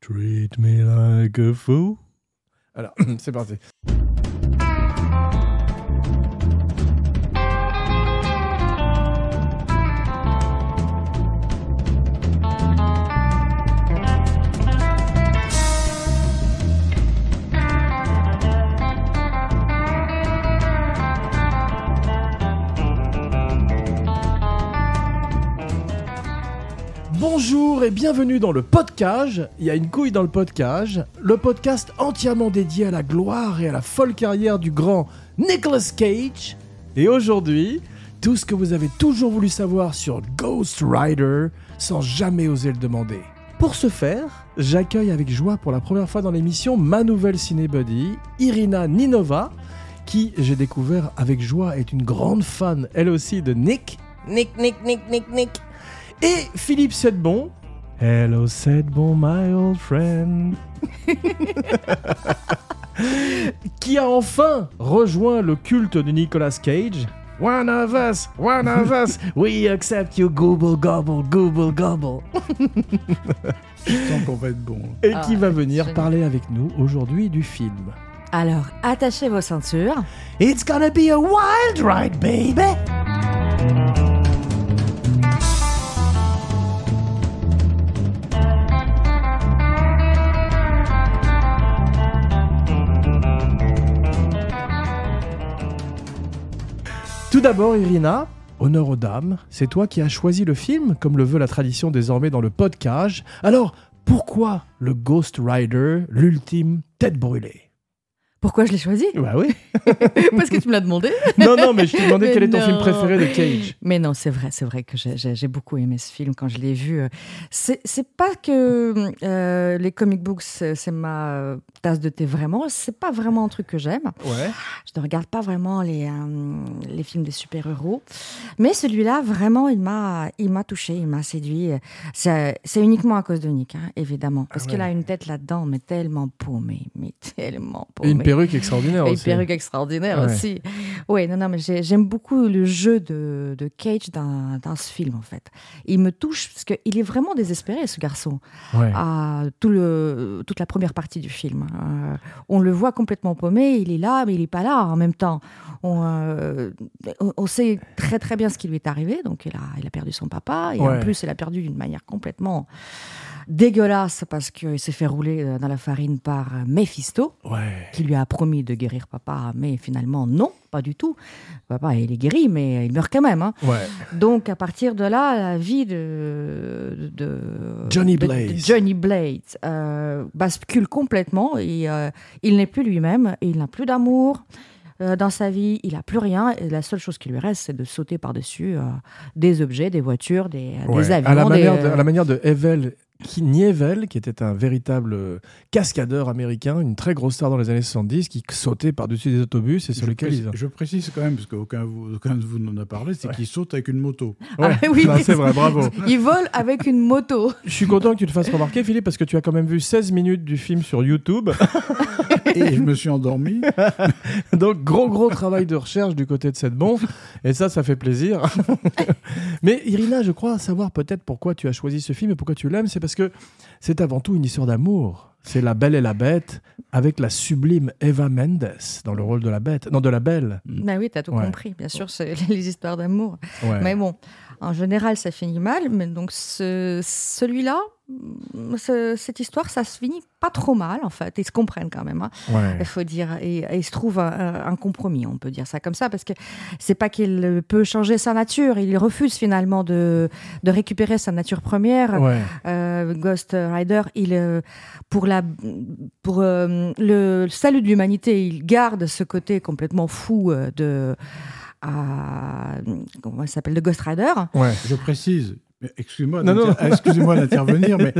Treat me like a fool. Alors, c'est parti. Bonjour et bienvenue dans le podcast. Il y a une couille dans le podcast. Le podcast entièrement dédié à la gloire et à la folle carrière du grand Nicolas Cage. Et aujourd'hui, tout ce que vous avez toujours voulu savoir sur Ghost Rider sans jamais oser le demander. Pour ce faire, j'accueille avec joie pour la première fois dans l'émission ma nouvelle cinébuddy, Irina Ninova, qui, j'ai découvert avec joie, est une grande fan, elle aussi, de Nick. Nick, Nick, Nick, Nick, Nick. Et Philippe Sedbon. Hello Sedbon, my old friend. qui a enfin rejoint le culte de Nicolas Cage. One of us, one of us, we accept you, gobble, gobble, gobble, gobble. Je sens qu'on va être bon. Et Ah qui va ouais, venir génial. parler avec nous aujourd'hui du film. Alors, attachez vos ceintures. It's gonna be a wild ride, baby! Tout d'abord, Irina, honneur aux dames, c'est toi qui as choisi le film, comme le veut la tradition désormais dans le podcast. Alors, pourquoi le Ghost Rider, l'ultime tête brûlée? Pourquoi je l'ai choisi? Bah oui. Parce que tu me l'as demandé. Non, non, mais je t'ai demandé Mais quel est ton film préféré de Cage. Mais non, c'est vrai, c'est vrai que j'ai- beaucoup aimé ce film quand je l'ai vu. C'est c'est pas que euh, les comic books, c'est ma euh, tasse de thé vraiment. C'est pas vraiment un truc que j'aime. Ouais. Je ne regarde pas vraiment les, euh, les films des super-héros. Mais celui-là, vraiment, il m'a touché, il m'a séduit. C'est uniquement à cause de Nick, hein, évidemment. Parce Ah qu'il a une tête là-dedans, mais tellement paumée. Mais tellement paumée. une perruque extraordinaire Et une aussi. perruque extraordinaire Ouais. aussi. Oui, non, non, mais j'ai- j'aime beaucoup le jeu de, de Cage dans, dans ce film, en fait. Il me touche parce qu'il est vraiment désespéré, ce garçon, Ouais. à tout le, toute la première partie du film. Euh, on le voit complètement paumé, il est là, mais il n'est pas là en même temps. On, euh, on- on sait très très bien ce qui lui est arrivé. Donc, il a, il a perdu son papa, et Ouais. en plus, il a perdu d'une manière complètement dégueulasse parce qu'il s'est fait rouler euh, dans la farine par euh, Mephisto Ouais. qui lui a promis de guérir papa, mais finalement non, pas du tout. Papa, il est guéri, mais il meurt quand même. hein. Ouais. Donc à partir de là, la vie de, de Johnny de-. Johnny Blaze euh, bascule complètement. Et, euh, il n'est plus lui-même, il n'a plus d'amour. dans sa vie, il n'a plus rien. Et la seule chose qui lui reste, c'est de sauter par-dessus euh, des objets, des voitures, des, Ouais. des avions. à, la des, manière de, à la manière de Evel qui, Nievel, qui était un véritable euh, cascadeur américain, une très grosse star dans les années 70, qui sautait par-dessus des autobus et sur je, lesquels précise, ils ont... je précise quand même, parce qu'aucun de vous n'en a parlé, c'est Ouais. qu'il saute avec une moto. Ah, oui. Non, c'est vrai, bravo. Il vole avec une moto. Je suis content que tu te fasses remarquer, Philippe, parce que tu as quand même vu 16 minutes du film sur YouTube. Et je me suis endormi. Donc, gros, gros travail de recherche du côté de cette bombe. Et ça, ça fait plaisir. Mais Irina, je crois savoir peut-être pourquoi tu as choisi ce film et pourquoi tu l'aimes. C'est parce que c'est avant tout une histoire d'amour. C'est La Belle et la Bête avec la sublime Eva Mendes dans le rôle de la bête. Non, de la belle. Bah oui, t'as tout Ouais. compris. Bien sûr, c'est les histoires d'amour. Ouais. Mais bon, en général, ça finit mal. Mais donc, ce- celui-là, ce- cette histoire, ça se finit pas trop mal, en fait. Ils se comprennent quand même. hein, Ouais. Il faut dire. Et, et il se trouve un, un compromis, on peut dire ça comme ça. Parce que c'est pas qu'il peut changer sa nature. Il refuse finalement de, de récupérer sa nature première. Ouais. Euh, Ghost Rider, il, euh, pour, la, pour euh, le salut de l'humanité, il garde ce côté complètement fou euh, de. à- comment s'appelle De Ghost Rider. Ouais. Je précise. excusez-moi d'intervenir, mais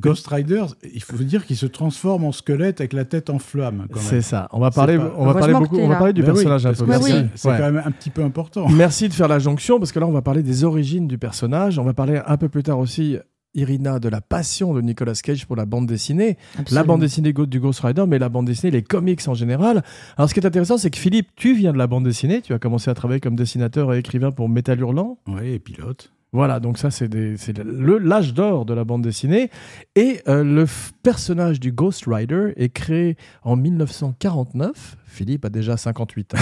Ghost Rider, il faut dire qu'il se transforme en squelette avec la tête en flamme. C'est ça. On va parler, pas- on va parler beaucoup, on va parler du Ben oui, personnage un peu. Bah oui. c'est- quand même un petit peu important. Merci de faire la jonction parce que là, on va parler des origines du personnage. On va parler un peu plus tard aussi, Irina, de la passion de Nicolas Cage pour la bande dessinée. La bande dessinée du Ghost Rider, mais la bande dessinée, les comics en général. Alors, ce qui est intéressant, c'est que Philippe, tu viens de la bande dessinée. Tu as commencé à travailler comme dessinateur et écrivain pour Métal Hurlant. Oui, et pilote. Voilà, donc ça c'est l'âge d'or de la bande dessinée. Et euh, le personnage du Ghost Rider est créé en 1949. Philippe a déjà 58 ans.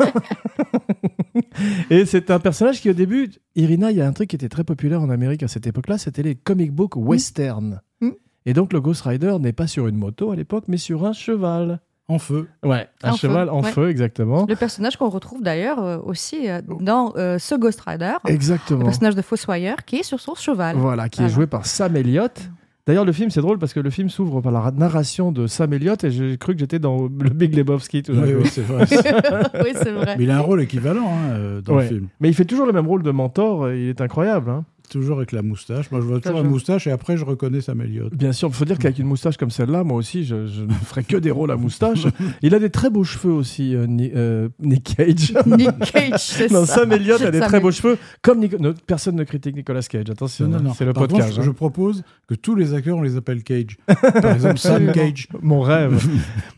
et c'est un personnage qui au début, Irina, il y a un truc qui était très populaire en Amérique à cette époque-là, c'était les comic books western. Mm. Et donc le Ghost Rider n'est pas sur une moto à l'époque, mais sur un cheval. En feu. Ouais, un En cheval feu, en ouais. feu, exactement. Le personnage qu'on retrouve d'ailleurs euh, aussi euh, dans euh, ce Ghost Rider, le Exactement. personnage de Fossoyeur qui est sur son cheval. Voilà, qui est joué par Sam Elliott. D'ailleurs, le film, c'est drôle parce que le film s'ouvre par la narration de Sam Elliott et j'ai cru que j'étais dans le Big Lebowski tout d'un Oui, coup. oui, c'est vrai. oui, c'est vrai. Mais il a un rôle équivalent hein, dans Ouais. le film. Mais il fait toujours le même rôle de mentor, il est incroyable. hein. Toujours avec la moustache. Moi, je vois toujours la moustache et après, je reconnais Sam Elliott. Bien sûr, il faut dire qu'avec une moustache comme celle-là, moi aussi, je, je ne ferai que des rôles à moustache. Il a des très beaux cheveux aussi, euh, Ni- euh, Nick Cage. Nick Cage, c'est non, ça. Sam Elliott a des Sam très beaux cheveux, comme Nico- personne ne critique Nicolas Cage. Attention, Non, non, hein, non. c'est le Par podcast. contre, hein. je propose que tous les acteurs, on les appelle Cage. Par exemple, Sam. Cage. Mon rêve.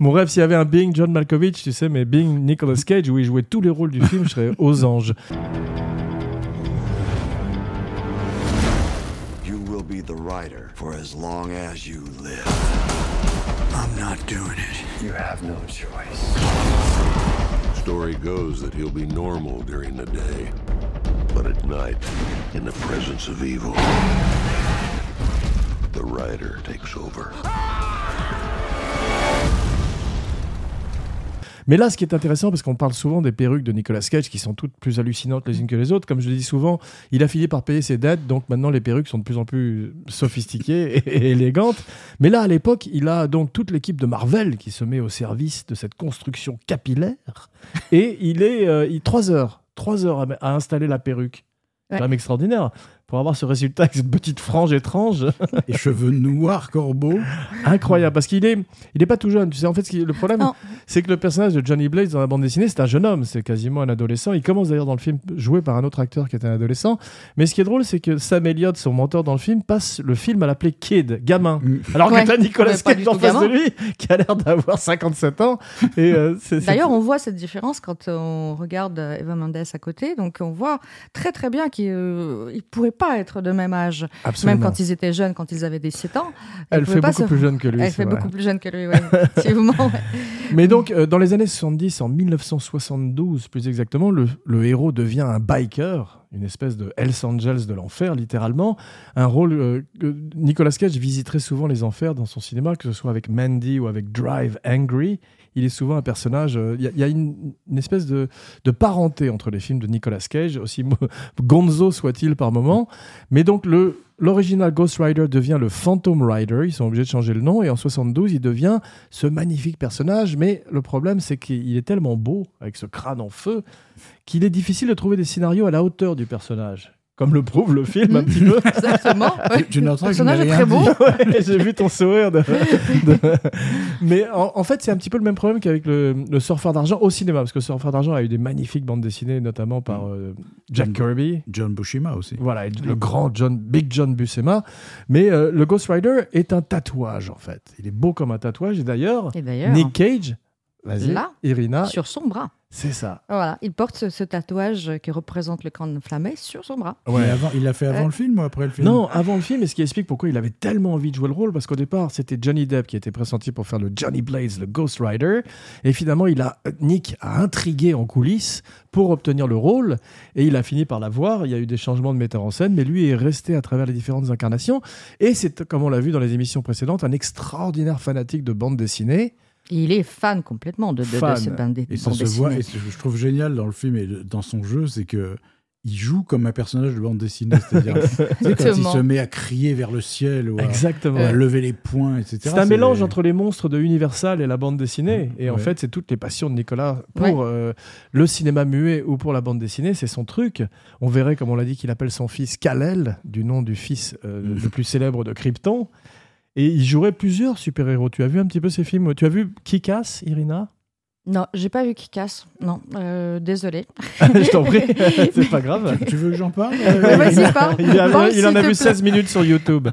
Mon rêve, s'il y avait un Bing John Malkovich, tu sais, mais Bing Nicolas Cage, où il jouait tous les rôles du film, je serais aux anges. Be the writer for as long as you live. I'm not doing it. You have no choice. Story goes that he'll be normal during the day, but at night, in the presence of evil, the rider takes over. Mais là, ce qui est intéressant, parce qu'on parle souvent des perruques de Nicolas Cage qui sont toutes plus hallucinantes les unes que les autres. Comme je le dis souvent, il a fini par payer ses dettes, donc maintenant les perruques sont de plus en plus sophistiquées et, élégantes. Mais là, à l'époque, il a donc toute l'équipe de Marvel qui se met au service de cette construction capillaire. Et il est euh, il, trois heures, trois heures à, à installer la perruque. C'est Ouais. quand même extraordinaire. Pour avoir ce résultat avec cette petite frange étrange. Et cheveux noirs, corbeaux. Incroyable, parce qu'il est, il est pas tout jeune. Tu sais, en fait, le problème, c'est que le personnage de Johnny Blaze dans la bande dessinée, c'est un jeune homme, c'est quasiment un adolescent. Il commence d'ailleurs dans le film joué par un autre acteur qui était un adolescent. Mais ce qui est drôle, c'est que Sam Elliott, son mentor dans le film, passe le film à l'appeler Kid, gamin. Mm. Alors Ouais. que t'as Nicolas Cage en face de lui, qui a l'air d'avoir 57 ans. Et euh, D'ailleurs, on voit cette différence quand on regarde euh, Eva Mendes à côté. Donc, on voit très très bien qu'ils ne pourraient pas être de même âge. Absolument. Même quand ils étaient jeunes, quand ils avaient 17 ans. Elle fait beaucoup se- plus jeune que lui. Elle fait vrai. beaucoup plus jeune que lui, ouais. effectivement. ouais. Mais donc, euh, dans les années 70, en 1972 plus exactement, le, le héros devient un biker, une espèce de Hells Angels de l'enfer, littéralement. Un rôle euh, que Nicolas Cage visiterait souvent les enfers dans son cinéma, que ce soit avec Mandy ou avec Drive Angry. Il est souvent un personnage. euh, Il y a, une, espèce de, parenté entre les films de Nicolas Cage, aussi gonzo soit-il par moment. Mais donc, le. L'original Ghost Rider devient le Phantom Rider, ils sont obligés de changer le nom, et en 72, il devient ce magnifique personnage, mais le problème c'est qu'il est tellement beau, avec ce crâne en feu, qu'il est difficile de trouver des scénarios à la hauteur du personnage. Comme le prouve le film un petit peu. Exactement. ouais. Le personnage est très beau. Ouais, J'ai vu ton sourire. de- de- Mais en, en fait, c'est un petit peu le même problème qu'avec le, le Surfeur d'argent au cinéma, parce que Surfeur d'argent a eu des magnifiques bandes dessinées, notamment par euh, Jack Kirby. John Bushima aussi. Voilà, et le grand John, Big John Buscema. Mais euh, le Ghost Rider est un tatouage, en fait. Il est beau comme un tatouage. Et d'ailleurs, Et d'ailleurs, Nick Cage, Là, Irina, sur son bras. c'est ça. Voilà, il porte ce, ce tatouage qui représente le crâne enflammé sur son bras. Mais avant, il l'a fait avant Ouais. le film ou après le film? Non, avant le film, et ce qui explique pourquoi il avait tellement envie de jouer le rôle, parce qu'au départ, c'était Johnny Depp qui était pressenti pour faire le Johnny Blaze, le Ghost Rider, et finalement, il a Nick a intrigué en coulisses pour obtenir le rôle, et il a fini par l'avoir. Il y a eu des changements de metteur en scène, mais lui est resté à travers les différentes incarnations, et c'est, comme on l'a vu dans les émissions précédentes, un extraordinaire fanatique de bande dessinée. Et il est fan complètement de, de, de Fan. cette bande, Et ça bande se voit, et ce que je trouve génial dans le film et dans son jeu, c'est que il joue comme un personnage de bande dessinée. C'est-à-dire, quand il se met à crier vers le ciel ou à, Exactement. ou à lever les poings, etc. C'est un mélange entre les monstres de Universal et la bande dessinée. Et en fait, c'est toutes les passions de Nicolas pour euh, le cinéma muet ou pour la bande dessinée. C'est son truc. On verrait, comme on l'a dit, qu'il appelle son fils Kal-El, du nom du fils euh, Mhm. le plus célèbre de Krypton. Et il jouerait plusieurs super-héros. Tu as vu un petit peu ces films? Tu as vu Kick-Ass, Irina? Non, j'ai pas vu qui casse. Non, euh, désolé. Je t'en prie, c'est pas grave. Tu veux que j'en parle? Vas-y, parle. Il, a- il en a vu plaît. 16 minutes sur YouTube.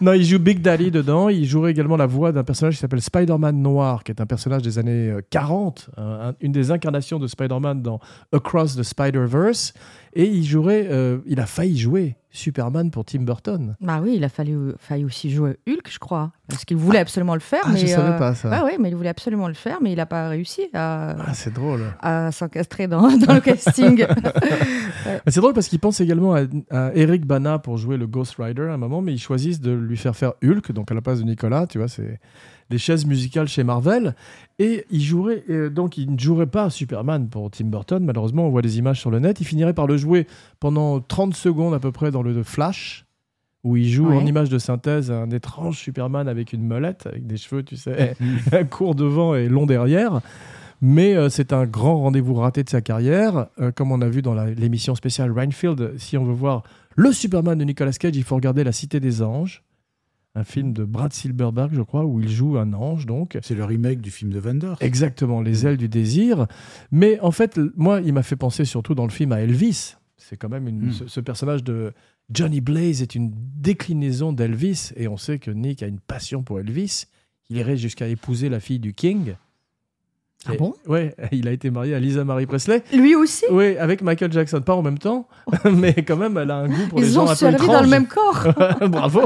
Non, il joue Big Daddy dedans. Il jouerait également la voix d'un personnage qui s'appelle Spider-Man Noir, qui est un personnage des années euh, 40, un- un- une des incarnations de Spider-Man dans Across the Spider-Verse. Et il jouerait, euh, il a failli jouer Superman pour Tim Burton. Bah oui, il a fallu, failli aussi jouer Hulk, je crois. Parce qu'il voulait absolument le faire. Ah, mais, je savais euh, pas ça. Ouais, ouais, mais il voulait absolument le faire, mais il n'a pas réussi à, Ah, c'est drôle. à s'encastrer dans, dans le casting. C'est drôle parce qu'ils pensent également à, à Eric Bana pour jouer le Ghost Rider à un moment, mais ils choisissent de lui faire faire Hulk, donc à la place de Nicolas, tu vois, c'est les chaises musicales chez Marvel. Et il jouerait, donc il ne jouerait pas Superman pour Tim Burton, malheureusement, on voit des images sur le net. Il finirait par le jouer pendant 30 secondes à peu près dans le Flash, où il joue Ouais. en image de synthèse un étrange Superman avec une molette, avec des cheveux, tu sais, court devant et long derrière. Mais euh, c'est un grand rendez-vous raté de sa carrière. Euh, comme on a vu dans l'émission spéciale Reinfield, si on veut voir le Superman de Nicolas Cage, il faut regarder La Cité des Anges, un film de Brad Silverberg, je crois, où il joue un ange, donc. C'est le remake du film de Vander. Exactement, Les ailes du désir. Mais en fait, moi, il m'a fait penser surtout dans le film à Elvis. C'est quand même une, Mm. ce, ce personnage de Johnny Blaze est une déclinaison d'Elvis. Et on sait que Nick a une passion pour Elvis. Il irait jusqu'à épouser la fille du King. Ah Et- bon? Ouais, il a été marié à Lisa Marie Presley. Lui aussi? Oui, avec Michael Jackson, pas en même temps, mais quand même, elle a un goût pour les Ils gens ont un peu étranges. dans le même corps. Bravo.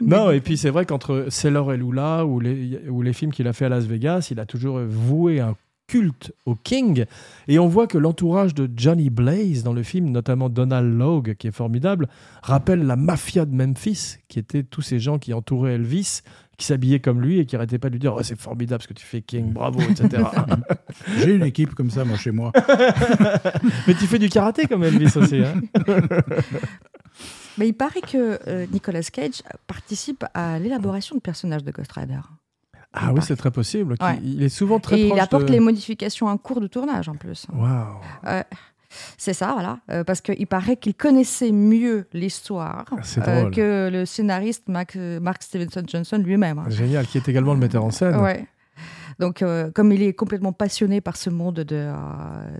non, et puis c'est vrai qu'entre Sailor et Lula ou les, ou les films qu'il a fait à Las Vegas, il a toujours voué un culte au King. Et on voit que l'entourage de Johnny Blaze dans le film, notamment Donald Logue, qui est formidable, rappelle la mafia de Memphis, qui étaient tous ces gens qui entouraient Elvis, qui s'habillaient comme lui et qui arrêtaient pas de lui dire oh, c'est formidable ce que tu fais King, bravo, etc. J'ai une équipe comme ça, moi, chez moi. Mais tu fais du karaté comme Elvis aussi. Hein Mais il paraît que euh, Nicolas Cage participe à l'élaboration de personnages de Ghost Rider. ah oui, c'est très possible. Ouais. Il est souvent très Et proche il apporte de... les modifications en cours de tournage en plus. Waouh. C'est ça, voilà. Euh, parce qu'il paraît qu'il connaissait mieux l'histoire Ah, euh, que le scénariste Mac- Mark Stevenson Johnson lui-même. hein. Génial, qui est également le metteur en scène. Ouais. Donc, euh, comme il est complètement passionné par ce monde de,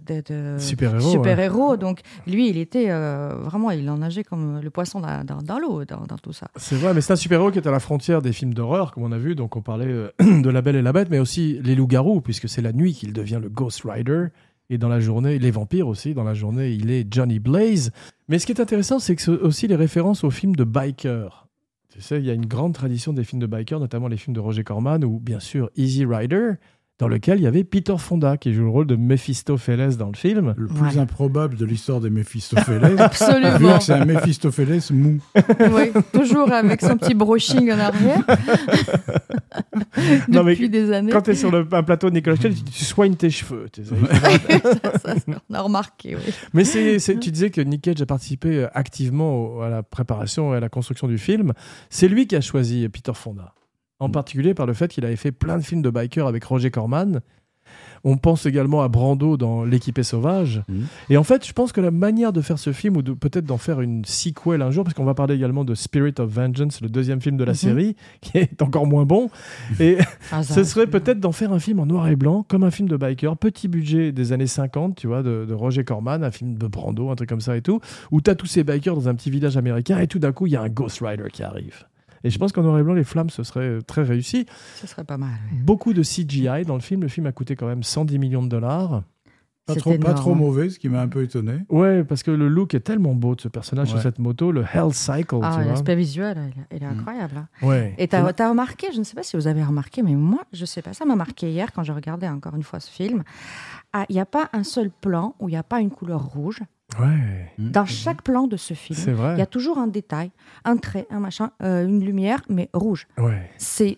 de, de Super-héros, super-héros, donc lui, il était euh, vraiment, il en nageait comme le poisson dans, dans- dans l'eau, dans, dans tout ça. C'est vrai, mais c'est un super-héros qui est à la frontière des films d'horreur, comme on a vu. Donc, on parlait euh, de La Belle et la Bête, mais aussi les loups-garous, puisque c'est la nuit qu'il devient le Ghost Rider. Et dans la journée, les vampires aussi, dans la journée, il est Johnny Blaze. Mais ce qui est intéressant, c'est que c'est aussi les références aux films de bikers. Tu sais, il y a une grande tradition des films de bikers, notamment les films de Roger Corman, ou bien sûr Easy Rider, dans lequel il y avait Peter Fonda, qui joue le rôle de Mephistopheles dans le film. Le plus Ouais. improbable de l'histoire des Méphistophéles. vu Absolument. c'est un Méphistophélès mou. oui, toujours avec son petit brushing en arrière. Non, mais Depuis des années. Quand tu es sur le- un plateau de Nicolas Cage, tu soignes tes cheveux. tu sais. ça, ça, on a remarqué, oui. Mais c'est, tu disais que Nick Cage a participé euh, activement au- à la préparation et à la construction du film. C'est lui qui a choisi Peter Fonda. En particulier par le fait qu'il avait fait plein de films de bikers avec Roger Corman. On pense également à Brando dans L'équipé sauvage. Mm. Et en fait, je pense que la manière de faire ce film, ou de peut-être d'en faire une sequel un jour, parce qu'on va parler également de Spirit of Vengeance, le deuxième film de la Mhm. série, qui est encore moins bon. Et Ah, ça, ce serait peut-être d'en faire un film en noir et blanc, comme un film de biker, petit budget des années 50, tu vois, de, de Roger Corman, un film de Brando, un truc comme ça et tout, où tu as tous ces bikers dans un petit village américain et tout d'un coup, il y a un Ghost Rider qui arrive. Et je pense qu'en noir et blanc, les flammes, ce serait euh, très réussi. Ce serait pas mal. oui. Beaucoup de CGI dans le film. Le film a coûté quand même 110 millions de dollars. Pas trop, pas trop mauvais, ce qui m'a un peu étonné. Ouais, parce que le look est tellement beau de ce personnage sur cette moto, le Hell Cycle, Ah, tu l'aspect visuel, il est, Mm. incroyable. hein. Ouais. Et t'as as remarqué, je ne sais pas si vous avez remarqué, mais moi, je sais pas, ça m'a marqué hier quand je regardais encore une fois ce film. Ah, Il n'y a pas un seul plan où il n'y a pas une couleur rouge. Ouais, Dans chaque plan de ce film, il y a toujours un détail, un trait, un machin, euh, une lumière, mais rouge. Ouais. C'est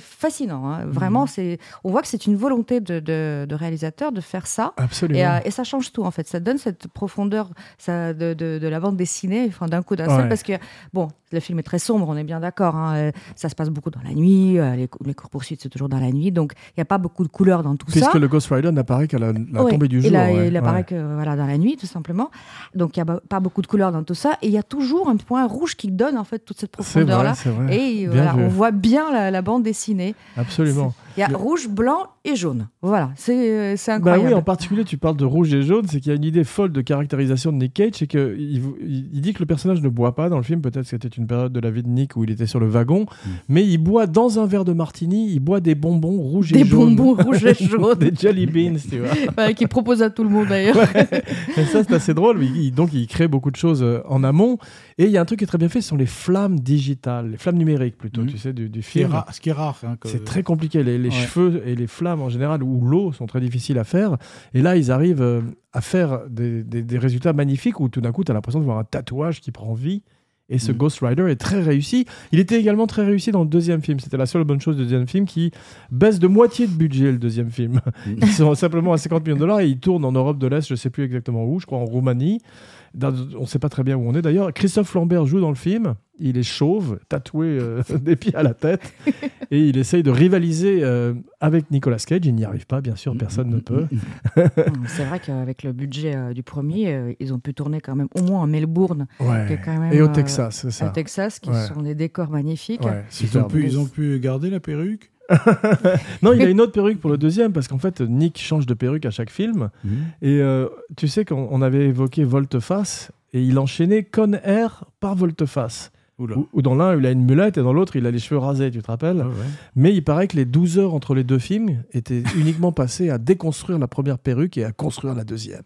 fascinant. hein. Vraiment, c'est on voit que c'est une volonté de, de- de réalisateur de faire ça. Absolument. Et, euh, et ça change tout en fait. Ça donne cette profondeur ça, de, de- de la bande dessinée enfin, d'un coup d'un Ouais. seul. Parce que, bon, le film est très sombre, on est bien d'accord. hein. Euh, Ça se passe beaucoup dans la nuit. Les, cou- les courses-poursuites, c'est toujours dans la nuit. Donc, il n'y a pas beaucoup de couleurs dans tout Puisque ça. le Ghost Rider n'apparaît qu'à la, tombée du jour. Il, a- il apparaît que voilà, dans la nuit, tout simplement. Donc, il n'y a pas beaucoup de couleurs dans tout ça. Et il y a toujours un point rouge qui donne en fait toute cette profondeur-là. c'est vrai. Et voilà, on voit bien la, la bande dessinée. Absolument. Il y a Le- rouge, blanc et jaune. Voilà, c'est euh, c'est Bah incroyable. oui, en particulier, tu parles de rouge et jaune, c'est qu'il y a une idée folle de caractérisation de Nick Cage, c'est qu'il il, dit que le personnage ne boit pas dans le film, peut-être que c'était une période de la vie de Nick où il était sur le wagon, mais il boit dans un verre de martini, il boit des bonbons rouges et Des jaunes. bonbons rouges et jaunes. des jelly beans, tu vois. Ouais, qui propose à tout le monde d'ailleurs. Et ça, c'est assez drôle. Il- il- donc, il crée beaucoup de choses euh, en amont. Et il y a un truc qui est très bien fait, ce sont les flammes digitales, les flammes numériques plutôt, Mhm. tu sais, du, du Ce qui est film. rare. Ce qui est rare hein, C'est très compliqué. Les, les Ouais. cheveux et les flammes en général, ou l'eau, sont très difficiles à faire. Et là, ils arrivent euh, à faire des, des- des résultats magnifiques où tout d'un coup, tu as l'impression de voir un tatouage qui prend vie. Et ce Mhm. Ghost Rider est très réussi. Il était également très réussi dans le deuxième film. C'était la seule bonne chose du deuxième film qui baisse de moitié de budget, le deuxième film. Mhm. Ils sont simplement à 50 millions de dollars et ils tournent en Europe de l'Est, je ne sais plus exactement où, je crois en Roumanie. Dans- on ne sait pas très bien où on est d'ailleurs. Christophe Lambert joue dans le film. Il est chauve, tatoué euh, des pieds à la tête. et il essaye de rivaliser euh, avec Nicolas Cage. Il n'y arrive pas, bien sûr, personne ne peut. C'est vrai qu'avec le budget euh, du premier, euh, ils ont pu tourner quand même au moins à Melbourne, qui est Ouais. quand même Et au Texas, c'est ça. à Texas, qui Ouais. sont des décors magnifiques. Ouais, Ils ont, pu, ils ont pu garder la perruque? Non, il a une autre perruque pour le deuxième parce qu'en fait, Nick change de perruque à chaque film. Et euh, tu sais qu'on on avait évoqué Volteface et il enchaînait Con Air par Volteface. Où, où dans l'un, il a une mulette et dans l'autre, il a les cheveux rasés, tu te rappelles Ah ouais. Mais il paraît que les 12 heures entre les deux films étaient uniquement passées à déconstruire la première perruque et à construire la deuxième.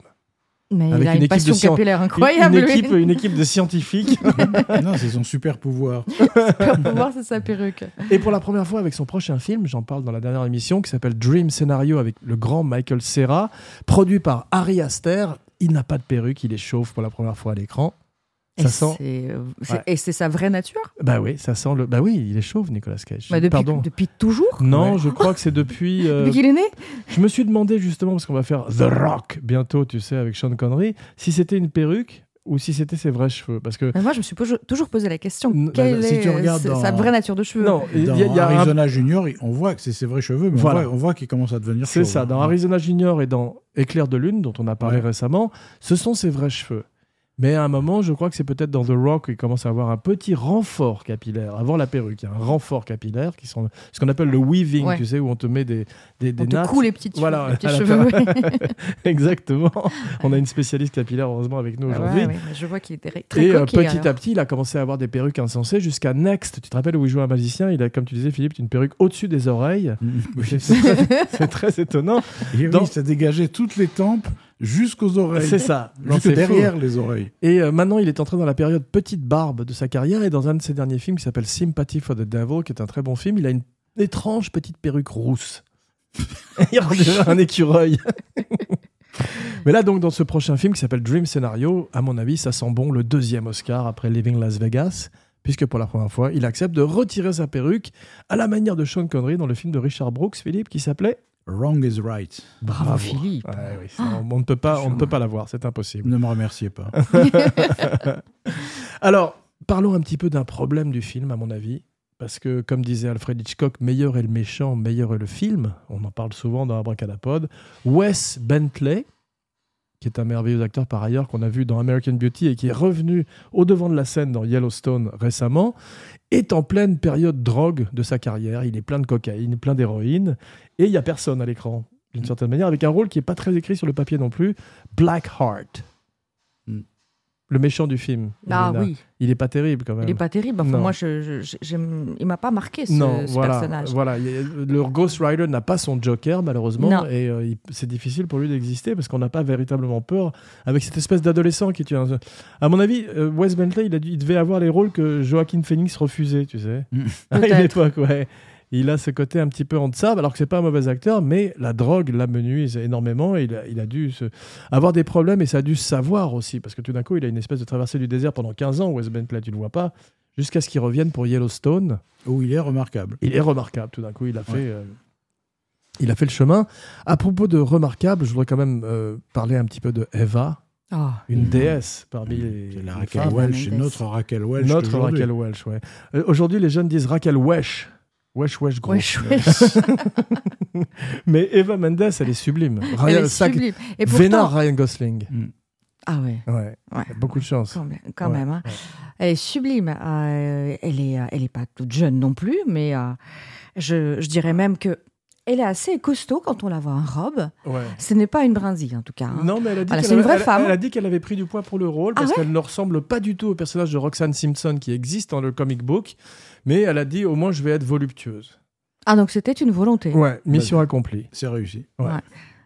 Mais Avec il a une une, passion scien- capillaire Une- incroyable. Une, lui. équipe, une équipe de scientifiques. non, c'est son super pouvoir. Pour voir c'est sa perruque. Et pour la première fois avec son prochain film, j'en parle dans la dernière émission, qui s'appelle Dream Scenario avec le grand Michael Serra, produit par Ari Aster. Il n'a pas de perruque, il est chauve pour la première fois à l'écran. Et Ça sent. c'est, euh, Ouais. Et c'est sa vraie nature? Bah oui, ça sent le. Bah oui, il est chauve, Nicolas Cage. Bah, depuis, Pardon. depuis toujours? Non, Ouais. je crois que c'est depuis. euh, Depuis qu'il est né? Je me suis demandé justement, parce qu'on va faire The Rock bientôt, tu sais, avec Sean Connery, si c'était une perruque ou si c'était ses vrais cheveux. Parce que. Mais Moi, je me suis toujours posé la question N- quelle bah, si est tu sa- dans- sa vraie nature de cheveux? Non, il y Dans a, y a un- Arizona Junior, on voit que c'est ses vrais cheveux, mais on Voilà. voit- on voit, qu'il commence à devenir C'est ça, dans Arizona Junior et dans Éclair de Lune, dont on a parlé Ouais. récemment, ce sont ses vrais cheveux. Mais à un moment, je crois que c'est peut-être dans The Rock qu'il commence à avoir un petit renfort capillaire. Avant la perruque, il y a un renfort capillaire, qui sont ce qu'on appelle le weaving, Ouais. tu sais, où on te met des, des, des On te nattes. coud les petites Voilà, cheveux, les petits cheveux. Exactement. On a une spécialiste capillaire, heureusement, avec nous Ouais, aujourd'hui. ouais, je vois qu'il était très- très Et euh, petit alors. à petit, il a commencé à avoir des perruques insensées jusqu'à Next. Tu te rappelles où il jouait un magicien? Il a, comme tu disais, Philippe, une perruque au-dessus des oreilles. Oui. C'est très, c'est très étonnant. Et oui, Dans- ça dégageait toutes les tempes jusqu'aux oreilles. C'est ça. Jusque derrière les oreilles. Et euh, maintenant, il est entré dans la période petite barbe de sa carrière. Et dans un de ses derniers films qui s'appelle Sympathy for the Devil, qui est un très bon film, il a une étrange petite perruque rousse. il dirait un écureuil. Mais là, donc, dans ce prochain film qui s'appelle Dream Scenario, à mon avis, ça sent bon le deuxième Oscar après Living Las Vegas, puisque pour la première fois, il accepte de retirer sa perruque à la manière de Sean Connery dans le film de Richard Brooks, Philippe, qui s'appait Wrong is right. Bravo, Philippe. Ouais, oui, ça, on, on ne peut pas, on ne peut pas l'avoir, c'est impossible. Ne me remerciez pas. Alors, parlons un petit peu d'un problème du film, à mon avis. Parce que, comme disait Alfred Hitchcock, meilleur est le méchant, meilleur est le film. On en parle souvent dans Abracadapod. Wes Bentley, qui est un merveilleux acteur par ailleurs, qu'on a vu dans American Beauty et qui est revenu au devant de la scène dans Yellowstone récemment, est en pleine période drogue de sa carrière. Il est plein de cocaïne, plein d'héroïne, et il n'y a personne à l'écran, d'une certaine manière, avec un rôle qui n'est pas très écrit sur le papier non plus. Black Heart. Mm. Le méchant du film. Ah Elena. oui, Il est pas terrible quand même. il est pas terrible. Enfin, moi, je, je, je- j'aime- il m'a pas marqué ce, non, ce voilà, personnage. voilà. Le Ghost Rider n'a pas son Joker malheureusement Non. et euh, il- c'est difficile pour lui d'exister parce qu'on n'a pas véritablement peur avec cette espèce d'adolescent qui un... À mon avis, euh, Wes Bentley, il, a dû- il devait avoir les rôles que Joaquin Phoenix refusait, tu sais, Mm. à une époque, ouais. Il a ce côté un petit peu en deçà, alors que c'est pas un mauvais acteur, mais la drogue l'amenuise énormément et il a, il a dû se- avoir des problèmes et ça a dû se savoir aussi, parce que tout d'un coup, il a une espèce de traversée du désert pendant 15 ans, Wes Bentley, tu le vois pas, jusqu'à ce qu'il revienne pour Yellowstone. Où il est remarquable. Il est remarquable, tout d'un coup, il a fait. euh, il a fait le chemin. À propos de remarquable, je voudrais quand même euh, parler un petit peu de Eva, Ah, une déesse parmi les, C'est la les Raquel. Welch, notre Raquel Welch. Notre. Raquel Welch, ouais. Euh, Aujourd'hui, les jeunes disent Raquel Wesh. Wesh, wesh, gros. wesh, wesh. Mais Eva Mendes, elle est sublime. Elle Ryan, est ça- sublime. Et Vénard Ryan Gosling. ah ouais, Ouais, Ouais. beaucoup de chance. quand même, quand Ouais, même, hein. ouais. Elle est sublime. Euh, elle est, euh, elle est pas toute jeune non plus, mais euh, je, je dirais même que elle est assez costaud quand on la voit en robe. Ouais. Ce n'est pas une brindille, en tout cas. hein. Non, mais elle a dit Voilà, qu'elle avait- vraie elle- femme. Elle a dit qu'elle avait pris du poids pour le rôle Ah parce ouais qu'elle ne ressemble pas du tout au personnage de Roxanne Simpson qui existe dans le comic book. Mais elle a dit au moins je vais être voluptueuse. Ah, donc c'était une volonté. Ouais, mission accomplie. C'est réussi. Ouais.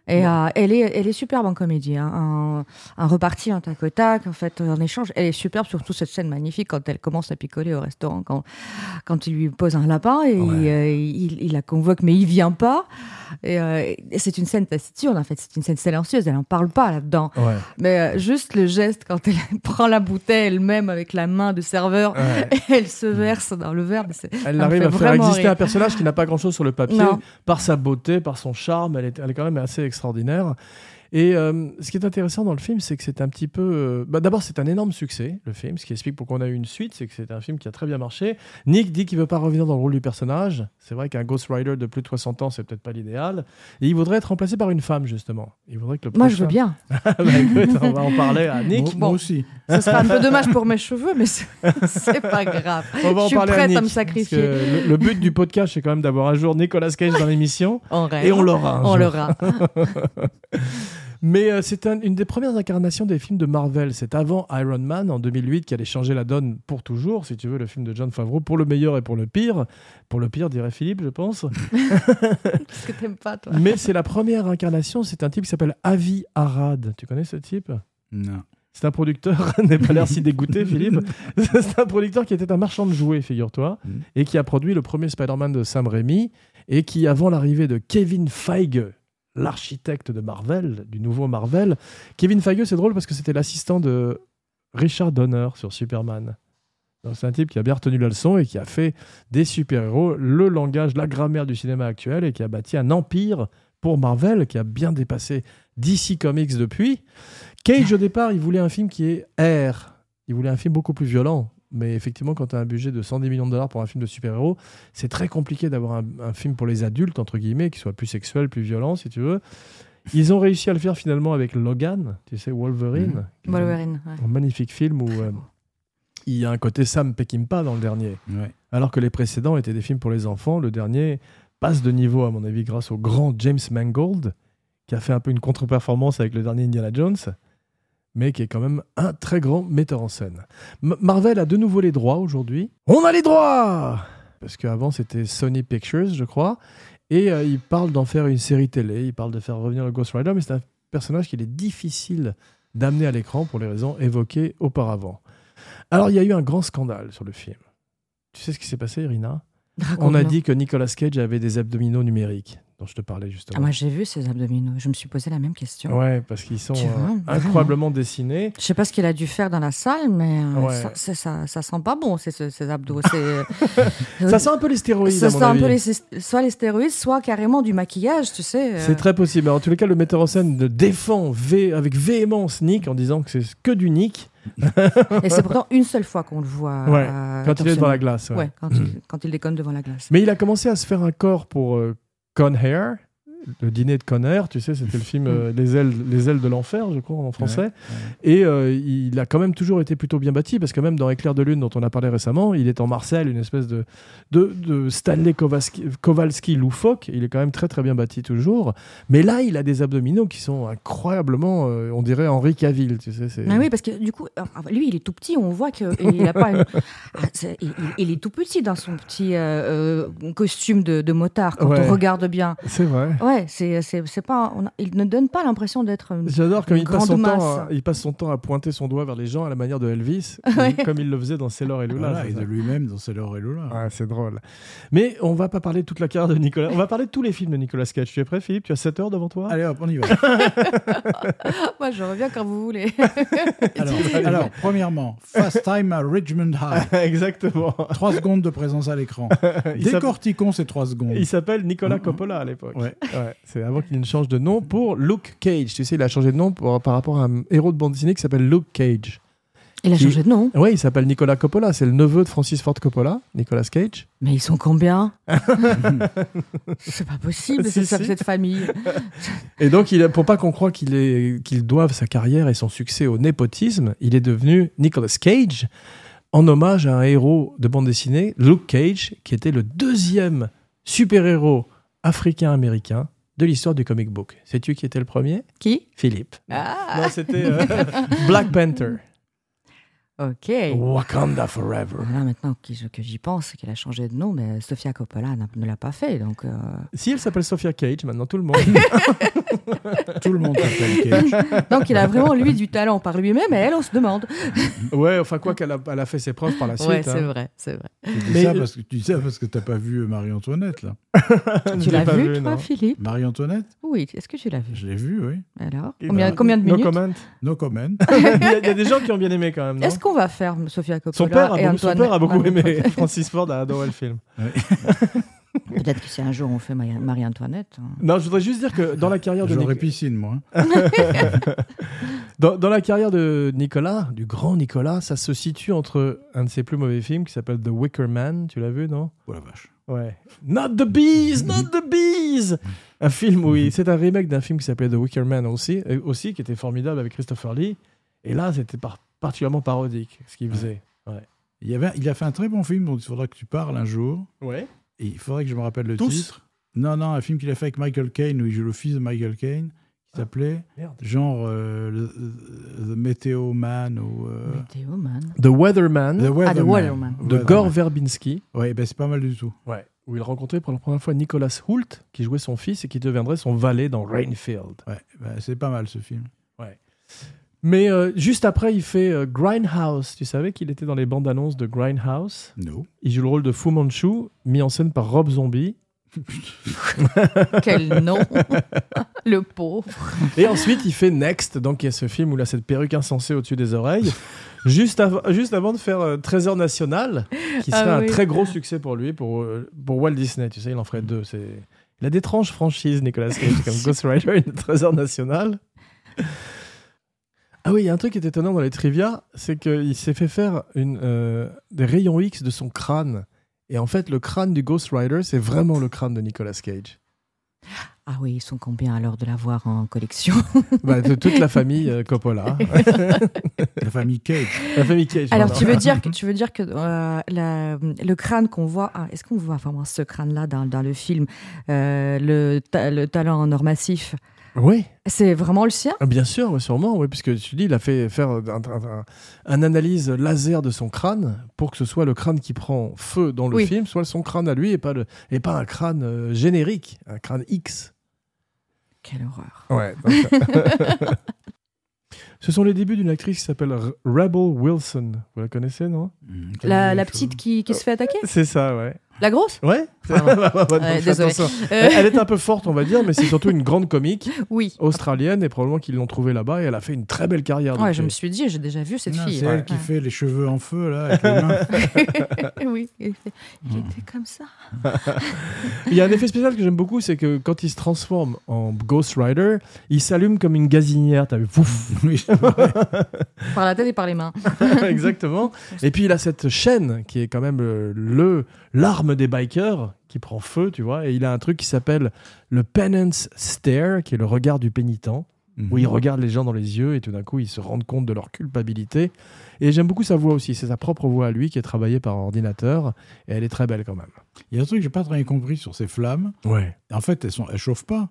Et euh, elle, est, elle est superbe en comédie. hein. Un, un reparti, un tac au tac, en fait, en échange. Elle est superbe, surtout cette scène magnifique quand elle commence à picoler au restaurant, quand, quand il lui pose un lapin et Ouais. euh, il, il la convoque, mais il vient pas. Et, euh, et c'est une scène taciturne, en fait. C'est une scène silencieuse. Elle en parle pas là-dedans. Ouais. Mais euh, juste le geste quand elle prend la bouteille elle-même avec la main de serveur Ouais. et elle se verse dans le verre. Elle arrive à faire exister rire. un personnage qui n'a pas grand-chose sur le papier, Non. par sa beauté, par son charme. Elle est, elle est quand même assez extraordinaire. Et euh, ce qui est intéressant dans le film, c'est que c'est un petit peu. euh, bah, D'abord, c'est un énorme succès, le film. Ce qui explique pourquoi on a eu une suite, c'est que c'est un film qui a très bien marché. Nick dit qu'il veut pas revenir dans le rôle du personnage. C'est vrai qu'un Ghost Rider de plus de 60 ans, c'est peut-être pas l'idéal. Et il voudrait être remplacé par une femme, justement. Il voudrait que le Moi, je veux bien. Bah, écoute, on va en parler à Nick. Moi, moi aussi. Ce sera un peu dommage pour mes cheveux, mais c'est pas grave. On va Je en suis parler prête à Nick, me sacrifier. Le, le but du podcast, c'est quand même d'avoir un jour Nicolas Cage dans l'émission. On rêve. Et on l'aura. On l'aura. Mais euh, c'est un- une des premières incarnations des films de Marvel. C'est avant Iron Man en 2008 qui allait changer la donne pour toujours, si tu veux, le film de John Favreau, pour le meilleur et pour le pire. Pour le pire, dirait Philippe, je pense. Qu'est-ce que t'aimes pas, toi? Mais c'est la première incarnation. C'est un type qui s'appelle Avi Arad. Tu connais ce type? Non. C'est un producteur, n'est pas l'air si dégoûté, Philippe. C'est un producteur qui était un marchand de jouets, figure-toi, Mhm. et qui a produit le premier Spider-Man de Sam Raimi, et qui, avant l'arrivée de Kevin Feige, l'architecte de Marvel, du nouveau Marvel, Kevin Feige, c'est drôle parce que c'était l'assistant de Richard Donner sur Superman. C'est un type qui a bien retenu la leçon et qui a fait des super-héros le langage, la grammaire du cinéma actuel et qui a bâti un empire pour Marvel qui a bien dépassé DC Comics depuis. Cage, au départ, il voulait un film qui est R. Il voulait un film beaucoup plus violent. Mais effectivement, quand tu as un budget de 110 millions de dollars pour un film de super-héros, c'est très compliqué d'avoir un, un film pour les adultes, entre guillemets, qui soit plus sexuel, plus violent, si tu veux. Ils ont réussi à le faire finalement avec Logan, tu sais, Wolverine. est Wolverine. ouais. Un magnifique film où euh, il y a un côté Sam Peckinpah dans le dernier. Ouais. Alors que les précédents étaient des films pour les enfants, le dernier passe de niveau, à mon avis, grâce au grand James Mangold, qui a fait un peu une contre-performance avec le dernier Indiana Jones, mais qui est quand même un très grand metteur en scène. M- Marvel a de nouveau les droits aujourd'hui. On a les droits Parce qu'avant, c'était Sony Pictures, je crois. Et euh, il parle d'en faire une série télé, il parle de faire revenir le Ghost Rider, mais c'est un personnage qu'il est difficile d'amener à l'écran pour les raisons évoquées auparavant. Alors, il y a eu un grand scandale sur le film. Tu sais ce qui s'est passé, Irina? On a dit que Nicolas Cage avait des abdominaux numériques, dont je te parlais Ah, justement. moi, j'ai vu ces abdominaux. Je me suis posé la même question. ouais, parce qu'ils sont euh, vois, incroyablement dessinés. Je sais pas ce qu'il a dû faire dans la salle, mais euh, Ouais. ça, ça, ça sent pas bon, ces, ces abdos. C'est- Ça sent un peu les stéroïdes, Ça à mon sent un peu les, soit les stéroïdes, soit carrément du maquillage, tu sais. euh. C'est très possible. En tous les cas, le metteur en scène défend vé- avec véhémence Nick en disant que c'est que du Nick Et c'est pourtant une seule fois qu'on le voit. Ouais, euh, quand il est devant la glace. ouais. Ouais, quand, il, quand il déconne devant la glace. Mais il a commencé à se faire un corps pour euh, Con Air, le dîner de Con Air, tu sais, c'était le film euh, les, ailes, les ailes de l'enfer, je crois, en français. Et euh, il a quand même toujours été plutôt bien bâti, parce que même dans Éclair de Lune, dont on a parlé récemment, il est en Marcel, une espèce de, de, de Stanley Kowalski, Kowalski loufoque. Il est quand même très très bien bâti toujours. Mais là, il a des abdominaux qui sont incroyablement, euh, on dirait Henri Cavill, tu sais. Mais oui, parce que du coup, lui, il est tout petit. On voit qu'il a pas. une- Ah, il, est tout petit dans son petit costume de, de motard. Quand Ouais. on regarde bien, C'est vrai. ouais, c'est c'est c'est pas. on a- il ne donne pas l'impression d'être. une- J'adore comme Une il passe, son temps, à, il passe son temps à pointer son doigt vers les gens à la manière de Elvis, Ouais. comme il le faisait dans Sailor et Lula. Voilà, et ça. de lui-même dans Sailor et Lola. Ouais, c'est drôle. Mais on va pas parler de toute la carrière de Nicolas. On va parler de tous les films de Nicolas Cage. Tu es prêt, Philippe? Tu as 7 heures devant toi? Allez hop, on y va. Moi, je reviens quand vous voulez. alors, alors, premièrement, Fast Time à Richmond High. Exactement. Trois secondes de présence à l'écran. Décortiquons ces trois secondes. Il s'appelle Nicolas Mhm. Coppola à l'époque. Ouais. Ouais, c'est avant qu'il ne change de nom pour Luke Cage. Tu sais, il a changé de nom pour- par rapport à un héros de bande dessinée qui s'appelle Luke Cage. Il a Qui- changé de nom. Oui, il s'appelle Nicolas Coppola. C'est le neveu de Francis Ford Coppola, Nicolas Cage. Mais ils sont combien C'est pas possible, Si, c'est ça, si. cette famille. Et donc, il, pour pas qu'on croie qu'il qu'il doive sa carrière et son succès au népotisme, il est devenu Nicolas Cage en hommage à un héros de bande dessinée, Luke Cage, qui était le deuxième super-héros africain-américain de l'histoire du comic book. Sais-tu qui était le premier? Qui? Philippe. Ah, Non, c'était euh, Black Panther. Ok. Wakanda Forever. Là, maintenant que j'y- que j'y pense, qu'elle a changé de nom, mais Sofia Coppola n'a- ne l'a pas fait. Donc, euh, Si elle s'appelle Sophia Cage, maintenant tout le monde. Tout le monde s'appelle Cage. donc il a vraiment, lui, du talent par lui-même, et elle, on se demande. ouais, enfin quoi qu'elle a, elle a fait ses preuves par la suite. ouais, c'est hein. vrai, c'est vrai. Tu dis Mais- ça parce que tu dis ça parce que t'as pas vu Marie-Antoinette là. Tu l'as vu, toi, non. Philippe? Marie-Antoinette, Oui, est-ce que tu l'as vu je l'ai vu, oui. Alors combien, ben, combien de no minutes comment. No comment. il, y a, il y a des gens qui ont bien aimé quand même. Est-ce qu'on va faire Sofia Coppola son père, a et beaucoup, son Antoine père a beaucoup aimé. Francis Ford a adoré le film. Peut-être que si un jour on fait Marie- Marie-Antoinette. hein. Non, je voudrais juste dire que dans la carrière de J'aurais Nic- piscine, moi. hein. dans, dans la carrière de Nicolas, du grand Nicolas, ça se situe entre un de ses plus mauvais films qui s'appelle The Wicker Man. Tu l'as vu, non? Oh la vache. Ouais. Not the bees, not the bees. Un film où il- c'est un remake d'un film qui s'appelait The Wicker Man aussi, aussi qui était formidable avec Christopher Lee. Et là, c'était par- particulièrement parodique ce qu'il faisait. Il, y avait, il a fait un très bon film dont il faudra que tu parles un jour. Ouais. Et il faudrait que je me rappelle le Tous titre. Non, non, un film qu'il a fait avec Michael Caine, où il joue le fils de Michael Caine, qui s'appelait Merde. genre euh, le- The Meteo Man ou euh, Météo, man. The Weatherman The Ah, The Weatherman. de Gore Verbinski. Ouais, ben c'est pas mal du tout. Ouais. Où il rencontrait pour la première fois Nicolas Hoult, qui jouait son fils et qui deviendrait son valet dans Rainfield. Ouais, ben, c'est pas mal ce film. Mais euh, juste après, il fait euh, Grindhouse. Tu savais qu'il était dans les bandes annonces de Grindhouse? No. Il joue le rôle de Fu Manchu, mis en scène par Rob Zombie. Quel nom Le pauvre. Et ensuite, il fait Next, donc il y a ce film où il a cette perruque insensée au-dessus des oreilles, juste, av- juste avant de faire euh, Trésor National, qui Ah serait un oui. très gros succès pour lui, pour, euh, pour Walt Disney. Tu sais, il en ferait deux. Il a d'étranges franchises, Nicolas Cage, comme Ghost Rider et Trésor National. Ah oui, il y a un truc qui est étonnant dans les trivia, c'est qu'il s'est fait faire une, euh, des rayons X de son crâne. Et en fait, le crâne du Ghost Rider, c'est vraiment le crâne de Nicolas Cage. Ah oui, ils sont combien alors de l'avoir en collection? Bah, de toute la famille euh, Coppola. La famille Cage. la famille Cage. Alors tu veux dire que tu veux dire que euh, la- le crâne qu'on voit, ah, est-ce qu'on voit vraiment ce crâne-là dans, dans le film, Euh, le, ta- le talent en or massif, Oui, c'est vraiment le sien? Ah, bien sûr, sûrement, oui, puisque tu dis, il a fait faire un, un- un- un analyse laser de son crâne pour que ce soit le crâne qui prend feu dans le Oui. film, soit son crâne à lui et pas, le, et pas un crâne euh, générique, un crâne X. Quelle horreur. Ouais. Ce sont les débuts d'une actrice qui s'appelle Rebel Wilson. Vous la connaissez, non? Hmm, La, petite qui, qui se fait attaquer? C'est ça, ouais. La grosse? Ouais désolé. attention. Euh, Elle, est un peu forte, on va dire, mais c'est surtout une grande comique Oui. australienne et probablement qu'ils l'ont trouvée là-bas et elle a fait une très belle carrière. Ouais, je me suis dit, j'ai déjà vu cette Non, fille. C'est elle qui Ouais. fait les cheveux en feu là avec les mains. oui, il, fait- il était comme ça. Il y a un effet spécial que j'aime beaucoup, c'est que quand il se transforme en Ghost Rider, il s'allume comme une gazinière. T'as vu Pouf. Par la tête et par les mains. Exactement. Et puis il a cette chaîne qui est quand même euh, le l'arme des bikers qui prend feu, tu vois. Et il a un truc qui s'appelle le penance stare, qui est le regard du pénitent, où il regarde les gens dans les yeux et tout d'un coup ils se rendent compte de leur culpabilité. Et j'aime beaucoup sa voix aussi. C'est sa propre voix à lui qui est travaillée par ordinateur et elle est très belle quand même. Il y a un truc que j'ai pas très bien compris sur ces flammes. Ouais. En fait, elles sont, elles chauffent pas.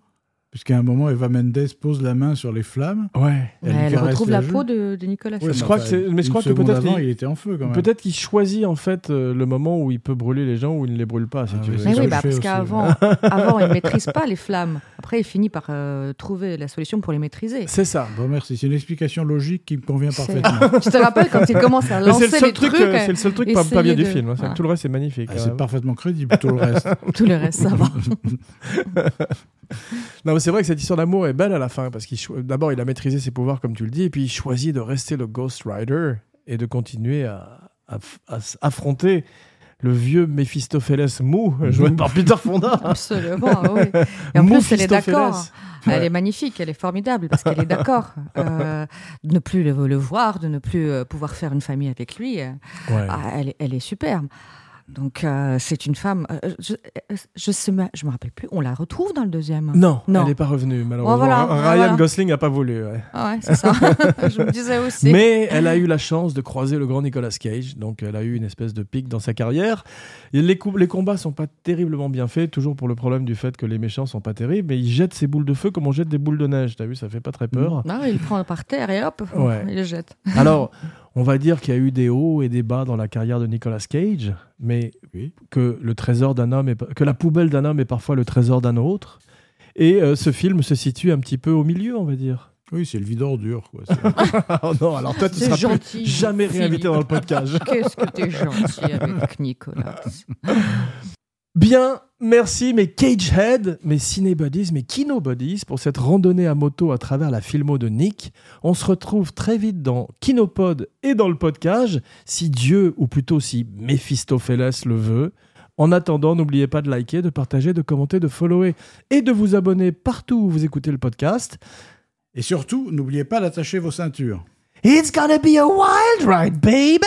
Puisqu'à un moment, Eva Mendes pose la main sur les flammes. Ouais. Elle retrouve la peau de, de Nicolas Ouais, Cage. je crois que c'est- mais je crois que peut-être il était en feu quand même. Peut-être qu'il choisit en fait euh, le moment où il peut brûler les gens ou il ne les brûle pas, si Ah tu veux. Mais oui, bah, parce qu'avant, avant, il ne maîtrise pas les flammes. Après, il finit par euh, trouver la solution pour les maîtriser. C'est ça. Bon, merci. C'est une explication logique qui me convient parfaitement. Je te rappelle quand il commence à lancer le seul les truc, trucs, euh, c'est le seul truc pas, bien du film. hein. Tout le reste c'est magnifique. Ah, c'est parfaitement crédible, tout le reste. tout le reste, ça va. Non, mais c'est vrai que cette histoire d'amour est belle à la fin parce qu'il d'abord il a maîtrisé ses pouvoirs comme tu le dis et puis il choisit de rester le Ghost Rider et de continuer à, affronter le vieux Mephistopheles mou joué par Peter Fonda. Absolument, oui. Et en plus, elle est d'accord. Mephistopheles. Elle est magnifique, elle est formidable parce qu'elle est d'accord euh, de ne plus le, le voir, de ne plus euh, pouvoir faire une famille avec lui. euh, Ouais. ah, elle est superbe. Donc euh, c'est une femme. euh, je, euh, je sais, me- je me rappelle plus. On la retrouve dans le deuxième. Non, Non. elle n'est pas revenue, malheureusement. Oh, voilà, Ryan voilà. Gosling n'a pas voulu. ouais. Ah ouais, c'est ça. je me disais aussi. Mais elle a eu la chance de croiser le grand Nicolas Cage, donc elle a eu une espèce de pic dans sa carrière. Et les, les combats sont pas terriblement bien faits, toujours pour le problème du fait que les méchants sont pas terribles, mais ils jettent ces boules de feu comme on jette des boules de neige. T'as vu, ça fait pas très peur. Ah ouais, il prend par terre et hop, Ouais. il le jette. Alors, on va dire qu'il y a eu des hauts et des bas dans la carrière de Nicolas Cage, mais Oui. que le trésor d'un homme est, que la poubelle d'un homme est parfois le trésor d'un autre. Et euh, ce film se situe un petit peu au milieu, on va dire. Oui, c'est le vide ordure. Quoi. C'est- oh non, alors toi, tu seras plus gentil, jamais Philippe. réinvité dans le podcast. Qu'est-ce que t'es gentil avec Nicolas. Bien, merci mes Cagehead, mes Cinebodies, mes Kinobodies pour cette randonnée à moto à travers la filmo de Nick. On se retrouve très vite dans Kinopod et dans le podcast, si Dieu, ou plutôt si Mephistopheles le veut. En attendant, n'oubliez pas de liker, de partager, de commenter, de follower et de vous abonner partout où vous écoutez le podcast. Et surtout, n'oubliez pas d'attacher vos ceintures. It's gonna be a wild ride, babe!